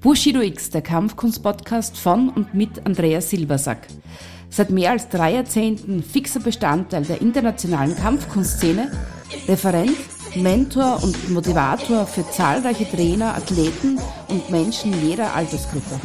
Bushido X, der Kampfkunst-Podcast von und mit Andreas Silbersack. Seit mehr als drei Jahrzehnten fixer Bestandteil der internationalen Kampfkunstszene, Referent, Mentor und Motivator für zahlreiche Trainer, Athleten und Menschen jeder Altersgruppe.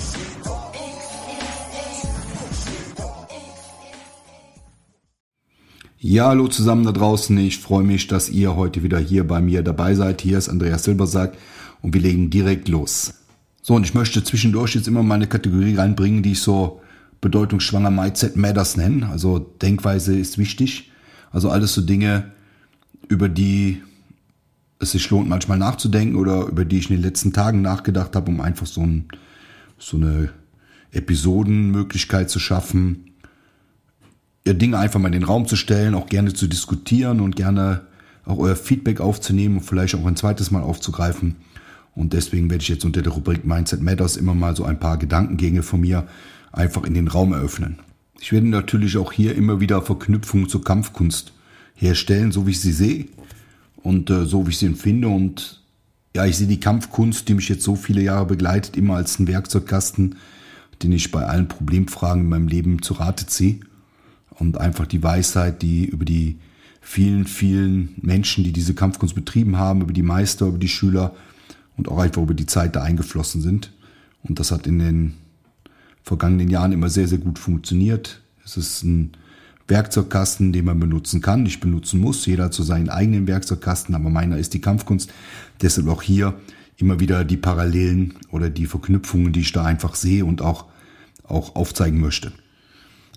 Ja, hallo zusammen da draußen. Ich freue mich, dass ihr heute wieder hier bei mir dabei seid. Hier ist Andreas Silbersack und wir legen direkt los. So, und ich möchte zwischendurch jetzt immer mal eine Kategorie reinbringen, die ich so bedeutungsschwanger Mindset Matters nenne. Also Denkweise ist wichtig. Also alles so Dinge, über die es sich lohnt, manchmal nachzudenken oder über die ich in den letzten Tagen nachgedacht habe, um einfach so, ein, so eine Episodenmöglichkeit zu schaffen, ihr Dinge einfach mal in den Raum zu stellen, auch gerne zu diskutieren und gerne auch euer Feedback aufzunehmen und vielleicht auch ein zweites Mal aufzugreifen. Und deswegen werde ich jetzt unter der Rubrik Mindset Matters immer mal so ein paar Gedankengänge von mir einfach in den Raum eröffnen. Ich werde natürlich auch hier immer wieder Verknüpfungen zur Kampfkunst herstellen, so wie ich sie sehe und äh, so wie ich sie empfinde. Und ja, ich sehe die Kampfkunst, die mich jetzt so viele Jahre begleitet, immer als einen Werkzeugkasten, den ich bei allen Problemfragen in meinem Leben zu Rate ziehe und einfach die Weisheit, die über die vielen, vielen Menschen, die diese Kampfkunst betrieben haben, über die Meister, über die Schüler und auch einfach über die Zeit da eingeflossen sind. Und das hat in den vergangenen Jahren immer sehr, sehr gut funktioniert. Es ist ein Werkzeugkasten, den man benutzen kann, nicht benutzen muss. Jeder so seinen eigenen Werkzeugkasten, aber meiner ist die Kampfkunst. Deshalb auch hier immer wieder die Parallelen oder die Verknüpfungen, die ich da einfach sehe und auch, auch aufzeigen möchte.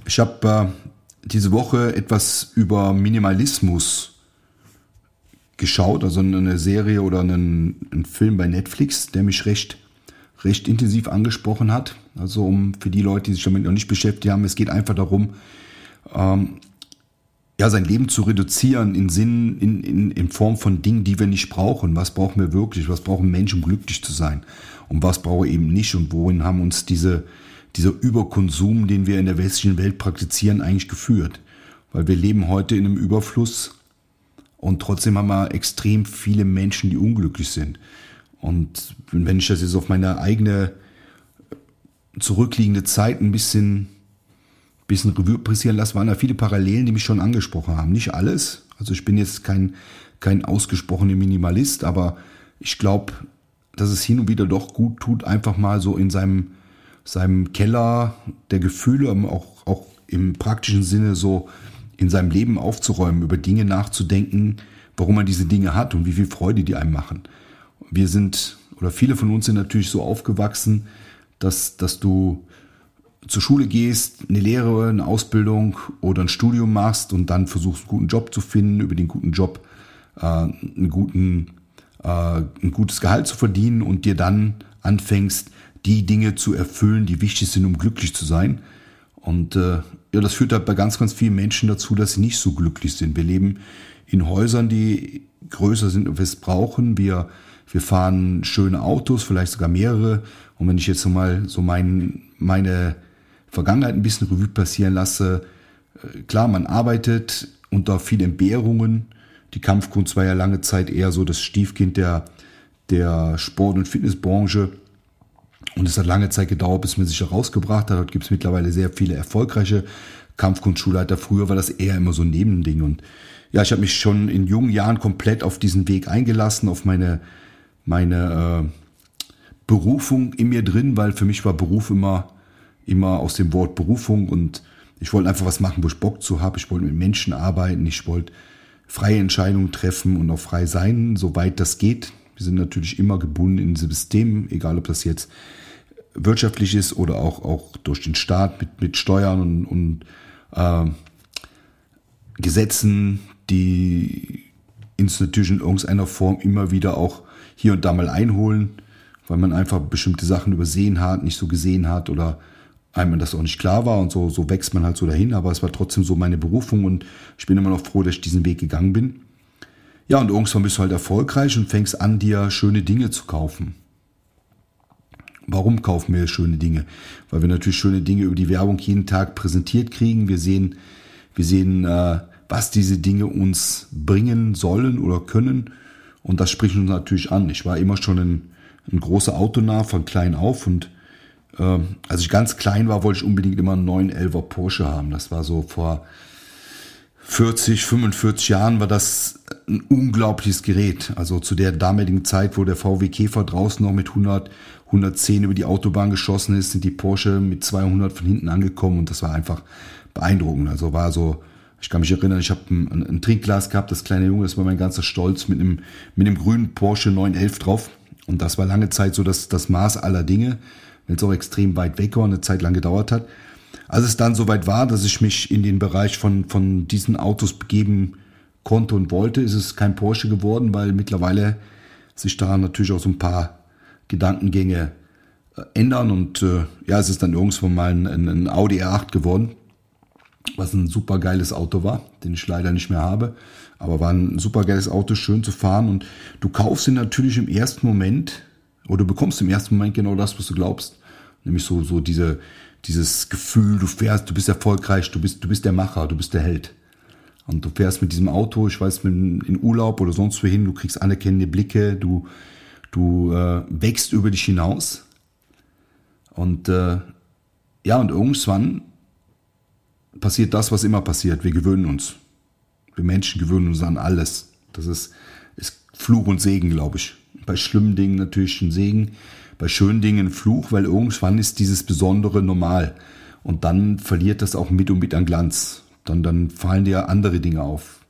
Ich habe äh, diese Woche etwas über Minimalismus geschaut, also eine Serie oder einen, einen, Film bei Netflix, der mich recht, recht intensiv angesprochen hat. Also um für die Leute, die sich damit noch nicht beschäftigt haben, es geht einfach darum, ähm, ja, sein Leben zu reduzieren in Sinn, in, in, in Form von Dingen, die wir nicht brauchen. Was brauchen wir wirklich? Was brauchen Menschen, um glücklich zu sein? Und was brauchen wir eben nicht? Und wohin haben uns diese, dieser Überkonsum, den wir in der westlichen Welt praktizieren, eigentlich geführt. Weil wir leben heute in einem Überfluss und trotzdem haben wir extrem viele Menschen, die unglücklich sind. Und wenn ich das jetzt auf meine eigene zurückliegende Zeit ein bisschen, bisschen Revue passieren lasse, waren da viele Parallelen, die mich schon angesprochen haben. Nicht alles. Also ich bin jetzt kein, kein ausgesprochener Minimalist, aber ich glaube, dass es hin und wieder doch gut tut, einfach mal so in seinem seinem Keller der Gefühle, auch, auch im praktischen Sinne so in seinem Leben aufzuräumen, über Dinge nachzudenken, warum man diese Dinge hat und wie viel Freude die einem machen. Wir sind, oder viele von uns sind natürlich so aufgewachsen, dass, dass du zur Schule gehst, eine Lehre, eine Ausbildung oder ein Studium machst und dann versuchst, einen guten Job zu finden, über den guten Job äh, einen guten, äh, ein gutes Gehalt zu verdienen und dir dann anfängst, die Dinge zu erfüllen, die wichtig sind, um glücklich zu sein. Und äh, ja, das führt halt bei ganz, ganz vielen Menschen dazu, dass sie nicht so glücklich sind. Wir leben in Häusern, die größer sind, als wir es brauchen. Wir, wir fahren schöne Autos, vielleicht sogar mehrere. Und wenn ich jetzt mal so mein, meine Vergangenheit ein bisschen Revue passieren lasse, äh, klar, man arbeitet unter vielen Entbehrungen. Die Kampfkunst war ja lange Zeit eher so das Stiefkind der, der Sport- und Fitnessbranche. Und es hat lange Zeit gedauert, bis man sich herausgebracht hat. Dort gibt es mittlerweile sehr viele erfolgreiche Kampfkunstschulleiter. Früher war das eher immer so ein Nebending. Und ja, ich habe mich schon in jungen Jahren komplett auf diesen Weg eingelassen, auf meine, meine äh, Berufung in mir drin, weil für mich war Beruf immer, immer aus dem Wort Berufung und ich wollte einfach was machen, wo ich Bock zu habe. Ich wollte mit Menschen arbeiten. Ich wollte freie Entscheidungen treffen und auch frei sein, soweit das geht. Wir sind natürlich immer gebunden in diesem System, egal ob das jetzt wirtschaftlich ist oder auch, auch durch den Staat mit, mit Steuern und, und äh, Gesetzen, die uns natürlich in irgendeiner Form immer wieder auch hier und da mal einholen, weil man einfach bestimmte Sachen übersehen hat, nicht so gesehen hat oder einem das auch nicht klar war und so, so wächst man halt so dahin, aber es war trotzdem so meine Berufung und ich bin immer noch froh, dass ich diesen Weg gegangen bin. Ja, und irgendwann bist du halt erfolgreich und fängst an, dir schöne Dinge zu kaufen. Warum kaufen wir schöne Dinge? Weil wir natürlich schöne Dinge über die Werbung jeden Tag präsentiert kriegen. Wir sehen, wir sehen, äh, was diese Dinge uns bringen sollen oder können. Und das spricht uns natürlich an. Ich war immer schon ein, ein großer Autonah von klein auf und äh, als ich ganz klein war, wollte ich unbedingt immer einen 911er Porsche haben. Das war so vor 40, 45 Jahren war das ein unglaubliches Gerät. Also zu der damaligen Zeit, wo der VW Käfer draußen noch mit 100, 110 über die Autobahn geschossen ist, sind die Porsche mit 200 von hinten angekommen und das war einfach beeindruckend. Also war so, ich kann mich erinnern, ich habe ein, ein, Trinkglas gehabt, das kleine Junge, das war mein ganzer Stolz mit einem, mit einem grünen Porsche 911 drauf. Und das war lange Zeit so das, das Maß aller Dinge, wenn es auch extrem weit weg war und eine Zeit lang gedauert hat. Als es dann soweit war, dass ich mich in den Bereich von, von diesen Autos begeben konnte und wollte, ist es kein Porsche geworden, weil mittlerweile sich da natürlich auch so ein paar Gedankengänge äh, ändern und äh, ja, es ist dann irgendwann mal ein, ein Audi R8 geworden, was ein super geiles Auto war, den ich leider nicht mehr habe, aber war ein super geiles Auto, schön zu fahren und du kaufst ihn natürlich im ersten Moment oder du bekommst im ersten Moment genau das, was du glaubst, nämlich so so diese dieses Gefühl, du fährst, du bist erfolgreich, du bist, du bist der Macher, du bist der Held. Und du fährst mit diesem Auto, ich weiß, in Urlaub oder sonst wohin, du kriegst anerkennende Blicke, du, du äh, wächst über dich hinaus. Und äh, ja, und irgendwann passiert das, was immer passiert. Wir gewöhnen uns. Wir Menschen gewöhnen uns an alles. Das ist, ist Fluch und Segen, glaube ich. Bei schlimmen Dingen natürlich ein Segen bei schönen Dingen Fluch, weil irgendwann ist dieses Besondere normal. Und dann verliert das auch mit und mit an Glanz. Dann, dann fallen dir andere Dinge auf.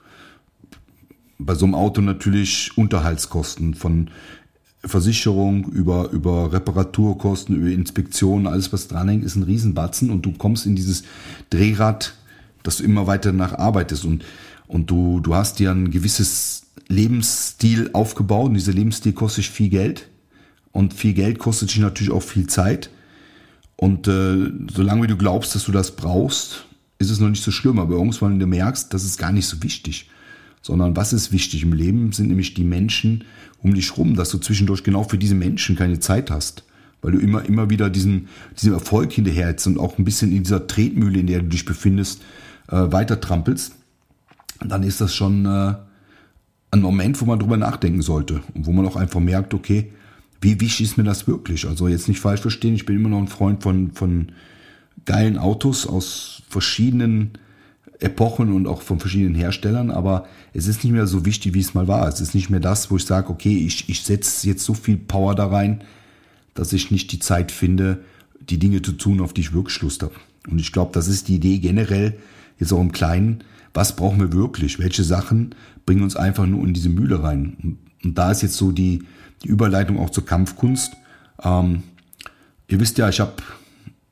Bei so einem Auto natürlich Unterhaltskosten von Versicherung über, über Reparaturkosten, über Inspektionen, alles was dranhängt, ist ein Riesenbatzen und du kommst in dieses Drehrad, dass du immer weiter nacharbeitest und, und du, du hast dir ein gewisses Lebensstil aufgebaut und dieser Lebensstil kostet viel Geld und viel Geld kostet dich natürlich auch viel Zeit. Und äh, solange wie du glaubst, dass du das brauchst, ist es noch nicht so schlimm. Aber irgendwann, wenn du merkst, das ist gar nicht so wichtig. Sondern was ist wichtig im Leben, sind nämlich die Menschen um dich rum, dass du zwischendurch genau für diese Menschen keine Zeit hast. Weil du immer, immer wieder diesen, diesem Erfolg hinterherzt und auch ein bisschen in dieser Tretmühle, in der du dich befindest, äh, weiter trampelst. Dann ist das schon äh, ein Moment, wo man drüber nachdenken sollte. Und wo man auch einfach merkt, okay, wie wichtig ist mir das wirklich? Also jetzt nicht falsch verstehen, ich bin immer noch ein Freund von, von geilen Autos aus verschiedenen Epochen und auch von verschiedenen Herstellern, aber es ist nicht mehr so wichtig, wie es mal war. Es ist nicht mehr das, wo ich sage, okay, ich, ich setze jetzt so viel Power da rein, dass ich nicht die Zeit finde, die Dinge zu tun, auf die ich wirklich Lust habe. Und ich glaube, das ist die Idee generell, jetzt auch im Kleinen, was brauchen wir wirklich? Welche Sachen bringen uns einfach nur in diese Mühle rein? Und da ist jetzt so die, die Überleitung auch zur Kampfkunst. Ähm, ihr wisst ja, ich habe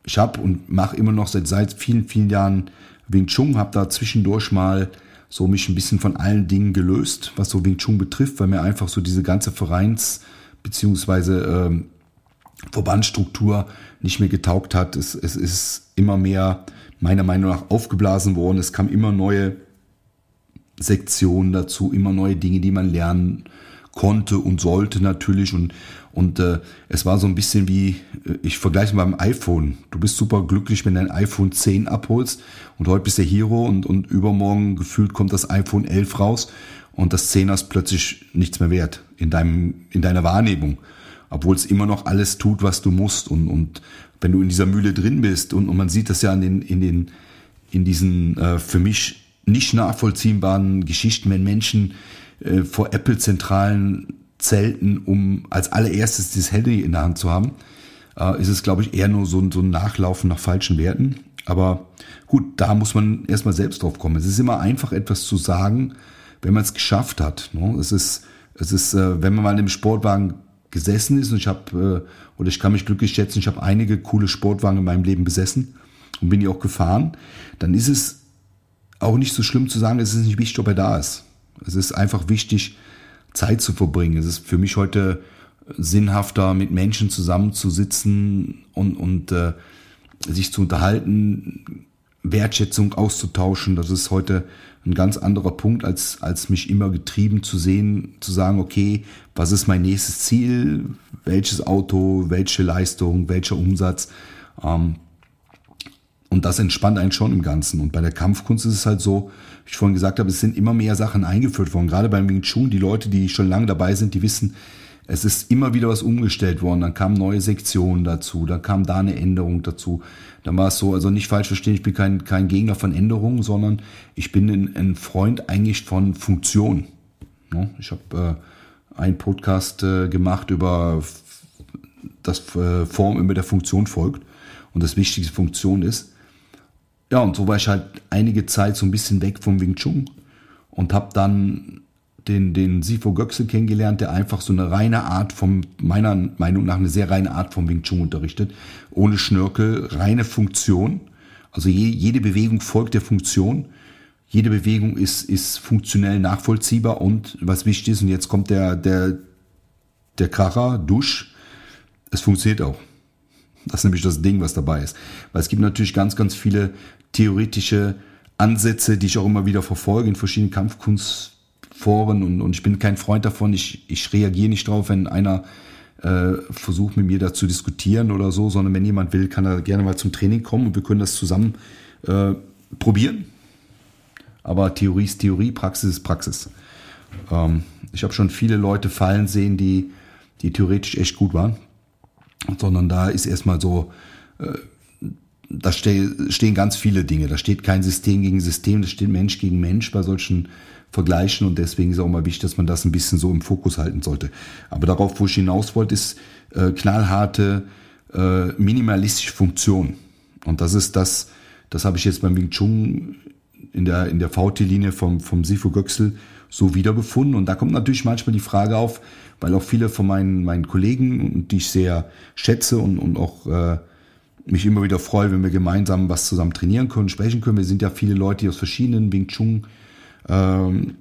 ich hab und mache immer noch seit, seit vielen, vielen Jahren Wing Chun, habe da zwischendurch mal so mich ein bisschen von allen Dingen gelöst, was so Wing Chun betrifft, weil mir einfach so diese ganze Vereins- beziehungsweise ähm, Verbandstruktur nicht mehr getaugt hat. Es, es ist immer mehr meiner Meinung nach aufgeblasen worden. Es kamen immer neue Sektionen dazu, immer neue Dinge, die man lernen konnte und sollte natürlich. Und und äh, es war so ein bisschen wie äh, ich vergleiche mal beim iPhone. Du bist super glücklich, wenn du ein iPhone 10 abholst. Und heute bist der Hero und und übermorgen gefühlt kommt das iPhone 11 raus. Und das 10 ist plötzlich nichts mehr wert in deinem in deiner Wahrnehmung, obwohl es immer noch alles tut, was du musst. Und und wenn du in dieser Mühle drin bist und, und man sieht das ja in den in den in diesen äh, für mich nicht nachvollziehbaren Geschichten, wenn Menschen äh, vor Apple-Zentralen zelten, um als allererstes dieses Handy in der Hand zu haben, äh, ist es, glaube ich, eher nur so, so ein Nachlaufen nach falschen Werten. Aber gut, da muss man erstmal selbst drauf kommen. Es ist immer einfach, etwas zu sagen, wenn man es geschafft hat. Ne? Es ist, es ist, äh, wenn man mal im Sportwagen gesessen ist und ich habe, äh, oder ich kann mich glücklich schätzen, ich habe einige coole Sportwagen in meinem Leben besessen und bin die auch gefahren, dann ist es auch nicht so schlimm zu sagen, es ist nicht wichtig, ob er da ist. Es ist einfach wichtig, Zeit zu verbringen. Es ist für mich heute sinnhafter, mit Menschen zusammenzusitzen und, und äh, sich zu unterhalten, Wertschätzung auszutauschen. Das ist heute ein ganz anderer Punkt, als, als mich immer getrieben zu sehen, zu sagen, okay, was ist mein nächstes Ziel? Welches Auto, welche Leistung, welcher Umsatz? Ähm, und das entspannt einen schon im Ganzen. Und bei der Kampfkunst ist es halt so, wie ich vorhin gesagt habe, es sind immer mehr Sachen eingeführt worden. Gerade beim Wing Chun, die Leute, die schon lange dabei sind, die wissen, Es ist immer wieder was umgestellt worden. Dann kamen neue Sektionen dazu, dann kam da eine Änderung dazu. Dann war es so, also nicht falsch verstehen, ich bin kein, kein Gegner von Änderungen, sondern ich bin ein, ein Freund eigentlich von Funktion. Ich habe äh, einen Podcast äh, gemacht über das äh, Form immer der Funktion folgt und das wichtigste Funktion ist. Ja, und so war ich halt einige Zeit so ein bisschen weg vom Wing Chun und habe dann den, den Sifo Göxel kennengelernt, der einfach so eine reine Art vom, meiner Meinung nach eine sehr reine Art vom Wing Chun unterrichtet. Ohne Schnörkel, reine Funktion. Also je, jede Bewegung folgt der Funktion. Jede Bewegung ist, ist funktionell nachvollziehbar und was wichtig ist, und jetzt kommt der, der, der Kracher, Dusch, es funktioniert auch. Das ist nämlich das Ding, was dabei ist. Weil es gibt natürlich ganz, ganz viele theoretische Ansätze, die ich auch immer wieder verfolge in verschiedenen Kampfkunstforen und, und ich bin kein Freund davon. Ich, ich reagiere nicht drauf, wenn einer äh, versucht mit mir da zu diskutieren oder so, sondern wenn jemand will, kann er gerne mal zum Training kommen und wir können das zusammen äh, probieren. Aber Theorie ist Theorie, Praxis ist Praxis. Ähm, ich habe schon viele Leute fallen sehen, die, die theoretisch echt gut waren sondern da ist erstmal so, äh, da stehen ganz viele Dinge. Da steht kein System gegen System, da steht Mensch gegen Mensch bei solchen Vergleichen und deswegen ist auch mal wichtig, dass man das ein bisschen so im Fokus halten sollte. Aber darauf, wo ich hinaus wollte, ist äh, knallharte, äh, minimalistische Funktion. Und das ist das, das habe ich jetzt beim Wing Chun in der, in der VT-Linie vom, vom Sifu Göxel so wiedergefunden. Und da kommt natürlich manchmal die Frage auf, weil auch viele von meinen, meinen Kollegen, die ich sehr schätze und, und auch äh, mich immer wieder freue, wenn wir gemeinsam was zusammen trainieren können, sprechen können. Wir sind ja viele Leute, die aus verschiedenen Wing Chun ähm,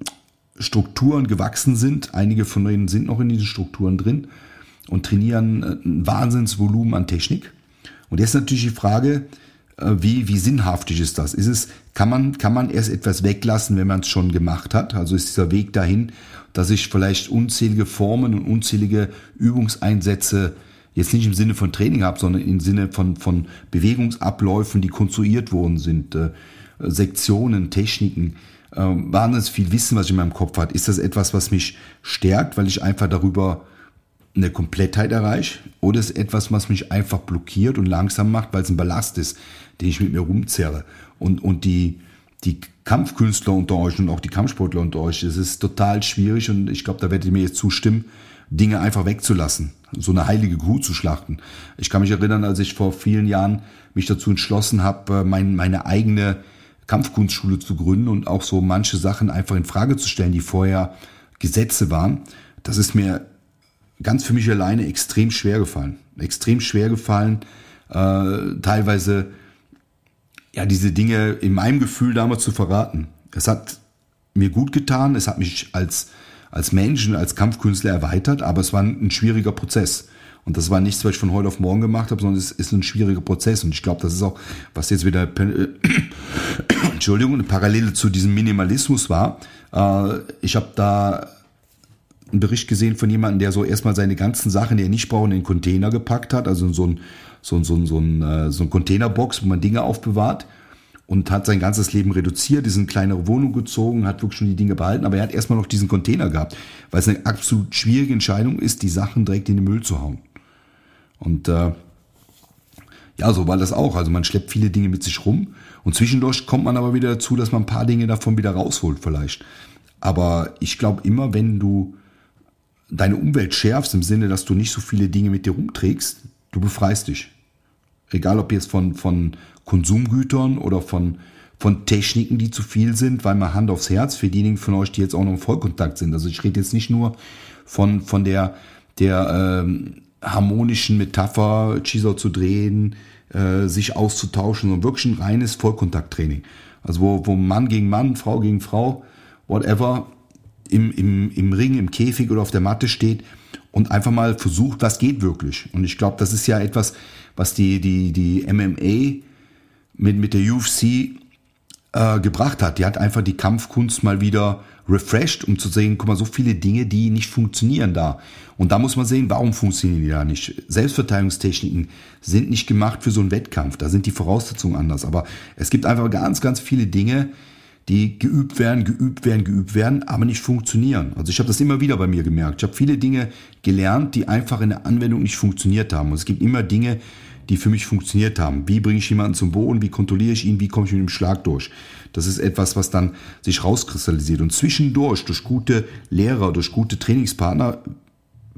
Strukturen gewachsen sind. Einige von denen sind noch in diesen Strukturen drin und trainieren äh, ein Wahnsinnsvolumen an Technik. Und jetzt natürlich die Frage, wie, wie sinnhaftig ist das? Ist es, kann man, kann man erst etwas weglassen, wenn man es schon gemacht hat? Also ist dieser Weg dahin dass ich vielleicht unzählige Formen und unzählige Übungseinsätze jetzt nicht im Sinne von Training habe, sondern im Sinne von, von Bewegungsabläufen, die konstruiert worden sind, äh, Sektionen, Techniken, äh, wahnsinnig viel Wissen, was ich in meinem Kopf hat. Ist das etwas, was mich stärkt, weil ich einfach darüber eine Komplettheit erreiche? Oder ist es etwas, was mich einfach blockiert und langsam macht, weil es ein Ballast ist, den ich mit mir rumzerre? Und, und die, die Kampfkünstler unter euch und auch die Kampfsportler unter euch, es ist total schwierig und ich glaube, da werdet ihr mir jetzt zustimmen, Dinge einfach wegzulassen, so eine heilige Kuh zu schlachten. Ich kann mich erinnern, als ich vor vielen Jahren mich dazu entschlossen habe, äh, mein, meine eigene Kampfkunstschule zu gründen und auch so manche Sachen einfach in Frage zu stellen, die vorher Gesetze waren. Das ist mir ganz für mich alleine extrem schwer gefallen. Extrem schwer gefallen, äh, teilweise ja, diese Dinge in meinem Gefühl damals zu verraten. Es hat mir gut getan, es hat mich als, als Menschen, als Kampfkünstler erweitert, aber es war ein, ein schwieriger Prozess. Und das war nichts, was ich von heute auf morgen gemacht habe, sondern es ist ein schwieriger Prozess. Und ich glaube, das ist auch, was jetzt wieder, äh, Entschuldigung, eine Parallele zu diesem Minimalismus war. Äh, ich habe da einen Bericht gesehen von jemandem, der so erstmal seine ganzen Sachen, die er nicht braucht, in den Container gepackt hat, also so ein so, so, so, ein, äh, so ein Containerbox, wo man Dinge aufbewahrt und hat sein ganzes Leben reduziert, ist in eine kleinere Wohnung gezogen, hat wirklich schon die Dinge behalten, aber er hat erstmal noch diesen Container gehabt, weil es eine absolut schwierige Entscheidung ist, die Sachen direkt in den Müll zu hauen. Und äh, ja, so war das auch. Also man schleppt viele Dinge mit sich rum und zwischendurch kommt man aber wieder dazu, dass man ein paar Dinge davon wieder rausholt vielleicht. Aber ich glaube immer, wenn du deine Umwelt schärfst, im Sinne, dass du nicht so viele Dinge mit dir rumträgst, du befreist dich. Egal ob jetzt von, von Konsumgütern oder von, von Techniken, die zu viel sind, weil man Hand aufs Herz für diejenigen von euch, die jetzt auch noch im Vollkontakt sind. Also ich rede jetzt nicht nur von, von der, der ähm, harmonischen Metapher, Chisel zu drehen, äh, sich auszutauschen, sondern wirklich ein reines Vollkontakttraining. Also wo, wo Mann gegen Mann, Frau gegen Frau, whatever, im, im, im Ring, im Käfig oder auf der Matte steht und einfach mal versucht, was geht wirklich. Und ich glaube, das ist ja etwas, was die, die, die MMA mit, mit der UFC äh, gebracht hat. Die hat einfach die Kampfkunst mal wieder refreshed, um zu sehen, guck mal, so viele Dinge, die nicht funktionieren da. Und da muss man sehen, warum funktionieren die da nicht. Selbstverteidigungstechniken sind nicht gemacht für so einen Wettkampf. Da sind die Voraussetzungen anders. Aber es gibt einfach ganz, ganz viele Dinge, die geübt werden, geübt werden, geübt werden, aber nicht funktionieren. Also ich habe das immer wieder bei mir gemerkt. Ich habe viele Dinge gelernt, die einfach in der Anwendung nicht funktioniert haben. Und es gibt immer Dinge, die für mich funktioniert haben. Wie bringe ich jemanden zum Boden? Wie kontrolliere ich ihn? Wie komme ich mit dem Schlag durch? Das ist etwas, was dann sich rauskristallisiert. Und zwischendurch, durch gute Lehrer, durch gute Trainingspartner,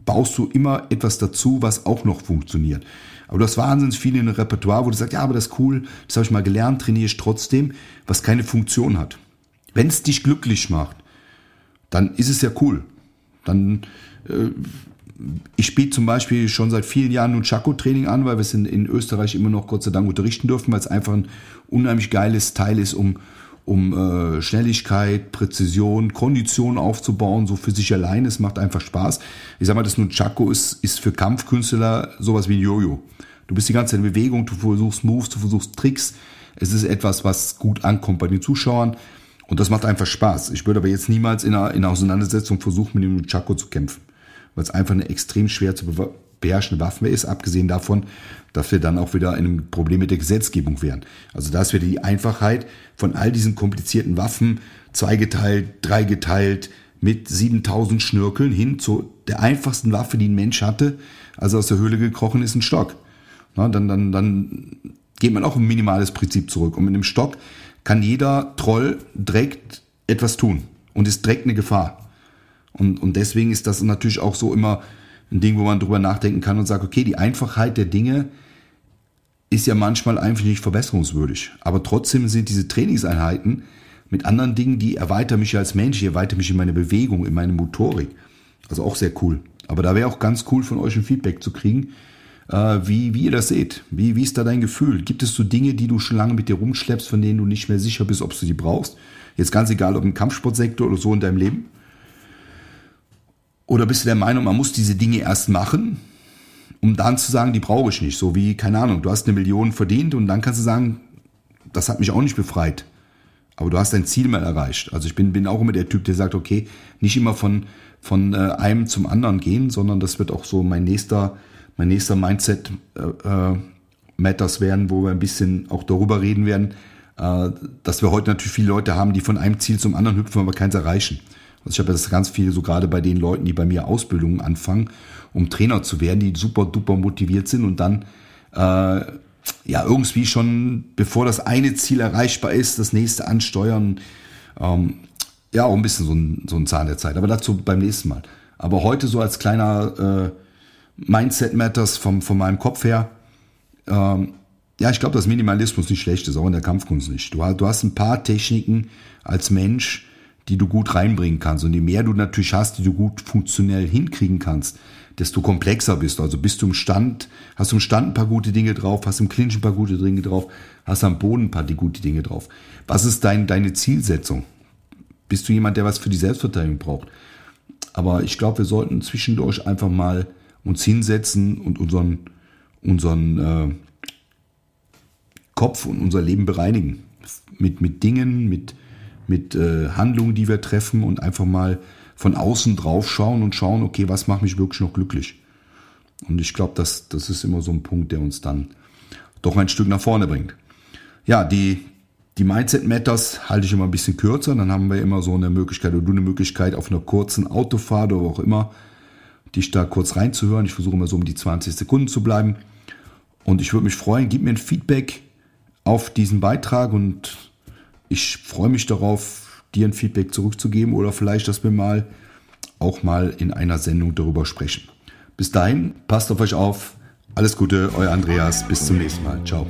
baust du immer etwas dazu, was auch noch funktioniert. Aber du hast wahnsinnig viel in einem Repertoire, wo du sagst, ja, aber das ist cool, das habe ich mal gelernt, trainiere ich trotzdem, was keine Funktion hat. Wenn es dich glücklich macht, dann ist es ja cool. Dann äh, ich biete zum Beispiel schon seit vielen Jahren nun Chaco-Training an, weil wir es in, in, Österreich immer noch Gott sei Dank unterrichten dürfen, weil es einfach ein unheimlich geiles Teil ist, um, um äh, Schnelligkeit, Präzision, Kondition aufzubauen, so für sich allein. Es macht einfach Spaß. Ich sag mal, das nun Chaco ist, ist für Kampfkünstler sowas wie ein Jojo. Du bist die ganze Zeit in Bewegung, du versuchst Moves, du versuchst Tricks. Es ist etwas, was gut ankommt bei den Zuschauern. Und das macht einfach Spaß. Ich würde aber jetzt niemals in einer, in einer Auseinandersetzung versuchen, mit dem Chaco zu kämpfen weil es einfach eine extrem schwer zu beherrschende Waffe ist, abgesehen davon, dass wir dann auch wieder in einem Problem mit der Gesetzgebung wären. Also da ist wieder die Einfachheit von all diesen komplizierten Waffen, zweigeteilt, dreigeteilt, mit 7000 Schnörkeln hin zu der einfachsten Waffe, die ein Mensch hatte, als er aus der Höhle gekrochen ist, ein Stock. Na, dann, dann, dann geht man auch ein minimales Prinzip zurück. Und mit einem Stock kann jeder Troll direkt etwas tun und ist direkt eine Gefahr. Und, und deswegen ist das natürlich auch so immer ein Ding, wo man drüber nachdenken kann und sagt, okay, die Einfachheit der Dinge ist ja manchmal einfach nicht verbesserungswürdig. Aber trotzdem sind diese Trainingseinheiten mit anderen Dingen, die erweitern mich als Mensch, die erweitern mich in meine Bewegung, in meine Motorik. Also auch sehr cool. Aber da wäre auch ganz cool von euch ein Feedback zu kriegen, wie, wie ihr das seht. Wie, wie ist da dein Gefühl? Gibt es so Dinge, die du schon lange mit dir rumschleppst, von denen du nicht mehr sicher bist, ob du die brauchst? Jetzt ganz egal, ob im Kampfsportsektor oder so in deinem Leben. Oder bist du der Meinung, man muss diese Dinge erst machen, um dann zu sagen, die brauche ich nicht. So wie, keine Ahnung, du hast eine Million verdient und dann kannst du sagen, das hat mich auch nicht befreit. Aber du hast dein Ziel mal erreicht. Also ich bin, bin auch immer der Typ, der sagt, okay, nicht immer von, von äh, einem zum anderen gehen, sondern das wird auch so mein nächster, mein nächster Mindset äh, äh, Matters werden, wo wir ein bisschen auch darüber reden werden, äh, dass wir heute natürlich viele Leute haben, die von einem Ziel zum anderen hüpfen, aber keins erreichen. Also ich habe das ganz viel so gerade bei den Leuten, die bei mir Ausbildungen anfangen, um Trainer zu werden, die super duper motiviert sind und dann äh, ja irgendwie schon, bevor das eine Ziel erreichbar ist, das nächste ansteuern. Ähm, ja, auch ein bisschen so ein, so ein Zahn der Zeit. Aber dazu beim nächsten Mal. Aber heute so als kleiner äh, Mindset Matters vom, von meinem Kopf her. Ähm, ja, ich glaube, dass Minimalismus nicht schlecht ist, auch in der Kampfkunst nicht. Du, du hast ein paar Techniken als Mensch, die du gut reinbringen kannst. Und je mehr du natürlich hast, die du gut funktionell hinkriegen kannst, desto komplexer bist du. Also bist du im Stand, hast du im Stand ein paar gute Dinge drauf, hast im Clinch ein paar gute Dinge drauf, hast am Boden ein paar gute Dinge drauf. Was ist dein, deine Zielsetzung? Bist du jemand, der was für die Selbstverteidigung braucht? Aber ich glaube, wir sollten zwischendurch einfach mal uns hinsetzen und unseren, unseren äh, Kopf und unser Leben bereinigen. Mit, mit Dingen, mit, mit äh, Handlungen, die wir treffen und einfach mal von außen drauf schauen und schauen, okay, was macht mich wirklich noch glücklich? Und ich glaube, das, das ist immer so ein Punkt, der uns dann doch ein Stück nach vorne bringt. Ja, die, die Mindset Matters halte ich immer ein bisschen kürzer. Dann haben wir immer so eine Möglichkeit oder du eine Möglichkeit auf einer kurzen Autofahrt oder auch immer, dich da kurz reinzuhören. Ich versuche immer so um die 20 Sekunden zu bleiben. Und ich würde mich freuen, gib mir ein Feedback auf diesen Beitrag und ich freue mich darauf, dir ein Feedback zurückzugeben oder vielleicht, dass wir mal auch mal in einer Sendung darüber sprechen. Bis dahin, passt auf euch auf. Alles Gute, euer Andreas. Bis zum nächsten Mal. Ciao.